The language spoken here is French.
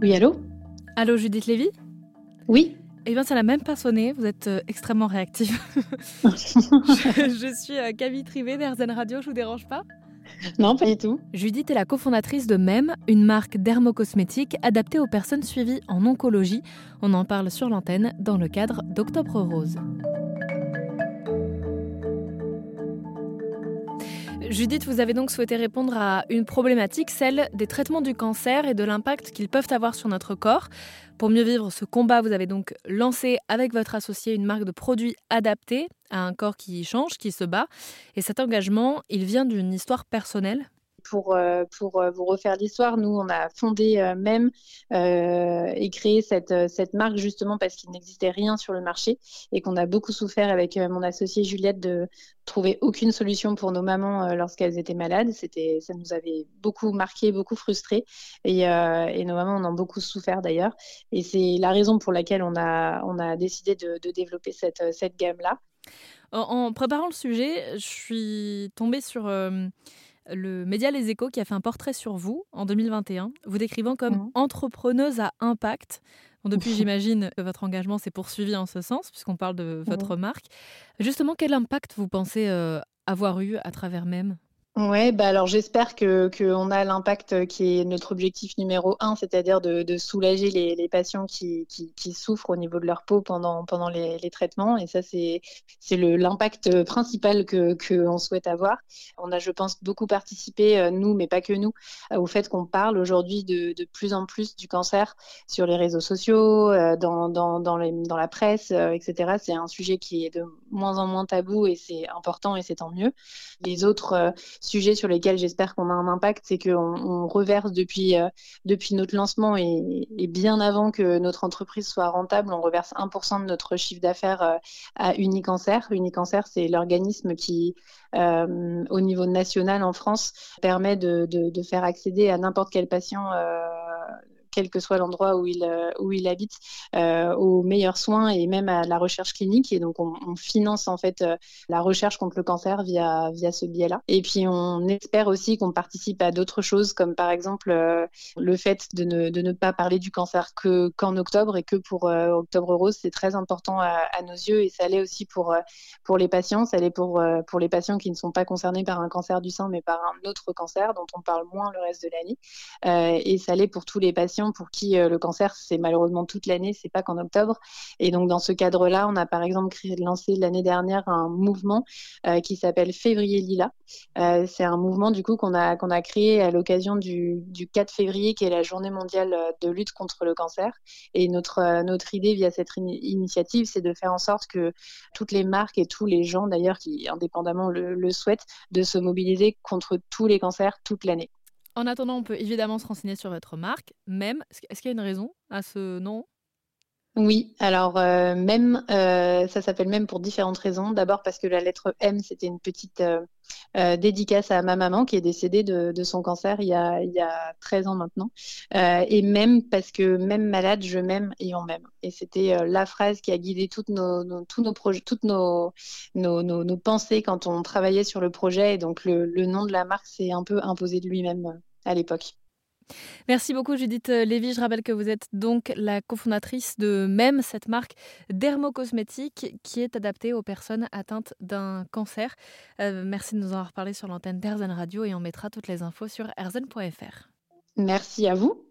Oui, allô Allô, Judith Lévy Oui. Eh bien, ça n'a même pas sonné. Vous êtes euh, extrêmement réactive. je, suis euh, Camille Trivet d'Airzen Radio. Je vous dérange pas Non, pas du tout. Judith est la cofondatrice de MEM, une marque dermocosmétique adaptée aux personnes suivies en oncologie. On en parle sur l'antenne dans le cadre d'Octobre Rose. Judith, vous avez donc souhaité répondre à une problématique, celle des traitements du cancer et de l'impact qu'ils peuvent avoir sur notre corps. Pour mieux vivre ce combat, vous avez donc lancé avec votre associé une marque de produits adaptés à un corps qui change, qui se bat. Et cet engagement, il vient d'une histoire personnelle pour, euh, pour euh, vous refaire l'histoire, nous, on a fondé euh, même et créé cette, cette marque justement parce qu'il n'existait rien sur le marché et qu'on a beaucoup souffert avec mon associée Juliette de trouver aucune solution pour nos mamans lorsqu'elles étaient malades. C'était, ça nous avait beaucoup marqué, beaucoup frustré et, et nos mamans en ont beaucoup souffert d'ailleurs. Et c'est la raison pour laquelle on a, on a décidé de, développer cette, cette gamme-là. En, préparant le sujet, je suis tombée sur le média Les Échos qui a fait un portrait sur vous en 2021, vous décrivant comme mmh. entrepreneuse à impact. depuis, j'imagine que votre engagement s'est poursuivi en ce sens, puisqu'on parle de mmh. votre marque. Justement, quel impact vous pensez euh, avoir eu à travers même Ouais, bah alors j'espère que qu'on a l'impact qui est notre objectif numéro un, c'est-à-dire de, de, soulager les, les patients qui, qui, souffrent au niveau de leur peau pendant pendant les, traitements. Et ça, c'est c'est l'impact principal que qu'on souhaite avoir. On a, je pense, beaucoup participé euh, nous, mais pas que nous, au fait qu'on parle aujourd'hui de, de plus en plus du cancer sur les réseaux sociaux, euh, dans dans dans, les, dans la presse, euh, etc. C'est un sujet qui est de moins en moins tabou et c'est important et c'est tant mieux. Les autres sujets sur lesquels j'espère qu'on a un impact, c'est qu'on on reverse depuis, euh, depuis notre lancement et, bien avant que notre entreprise soit rentable, on reverse 1% de notre chiffre d'affaires euh, à Unicancer. Unicancer, c'est l'organisme qui, euh, au niveau national en France, permet de, de faire accéder à n'importe quel patient quel que soit l'endroit où il, euh, où il habite, euh, aux meilleurs soins et même à la recherche clinique. Et donc, on, finance en fait euh, la recherche contre le cancer via, via ce biais-là. Et puis, on espère aussi qu'on participe à d'autres choses, comme par exemple le fait de ne, de ne pas parler du cancer que qu'en octobre et que pour Octobre Rose, c'est très important à, nos yeux et ça l'est aussi pour, pour les patients, ça l'est pour, pour les patients qui ne sont pas concernés par un cancer du sein mais par un autre cancer dont on parle moins le reste de l'année. et ça l'est pour tous les patients pour qui euh, le cancer, c'est malheureusement toute l'année, c'est pas qu'en octobre. Et donc, dans ce cadre-là, on a par exemple lancé l'année dernière un mouvement euh, qui s'appelle Février Lila. Euh, c'est un mouvement, du coup, qu'on a, qu'on a créé à l'occasion du, du 4 février, qui est la journée mondiale de lutte contre le cancer. Et notre, notre idée via cette initiative, c'est de faire en sorte que toutes les marques et tous les gens, d'ailleurs, qui indépendamment le, le souhaitent, de se mobiliser contre tous les cancers toute l'année. En attendant, on peut évidemment se renseigner sur votre marque. Même, est-ce qu'il y a une raison à ce nom? Oui, alors euh, même, euh, ça s'appelle même pour différentes raisons. D'abord parce que la lettre M, c'était une petite euh, dédicace à ma maman qui est décédée de, son cancer il y, a, il y, a, 13 ans maintenant. et même parce que même malade, je m'aime et on m'aime. Et c'était la phrase qui a guidé toutes nos, tous nos projets, toutes nos, nos, nos, pensées quand on travaillait sur le projet. Et donc le, le nom de la marque s'est un peu imposé de lui-même à l'époque. Merci beaucoup Judith Lévy. Je rappelle que vous êtes donc la cofondatrice de MEM, cette marque dermocosmétique qui est adaptée aux personnes atteintes d'un cancer. Euh, merci de nous en avoir parlé sur l'antenne d'Erzen Radio et on mettra toutes les infos sur erzen.fr. Merci à vous.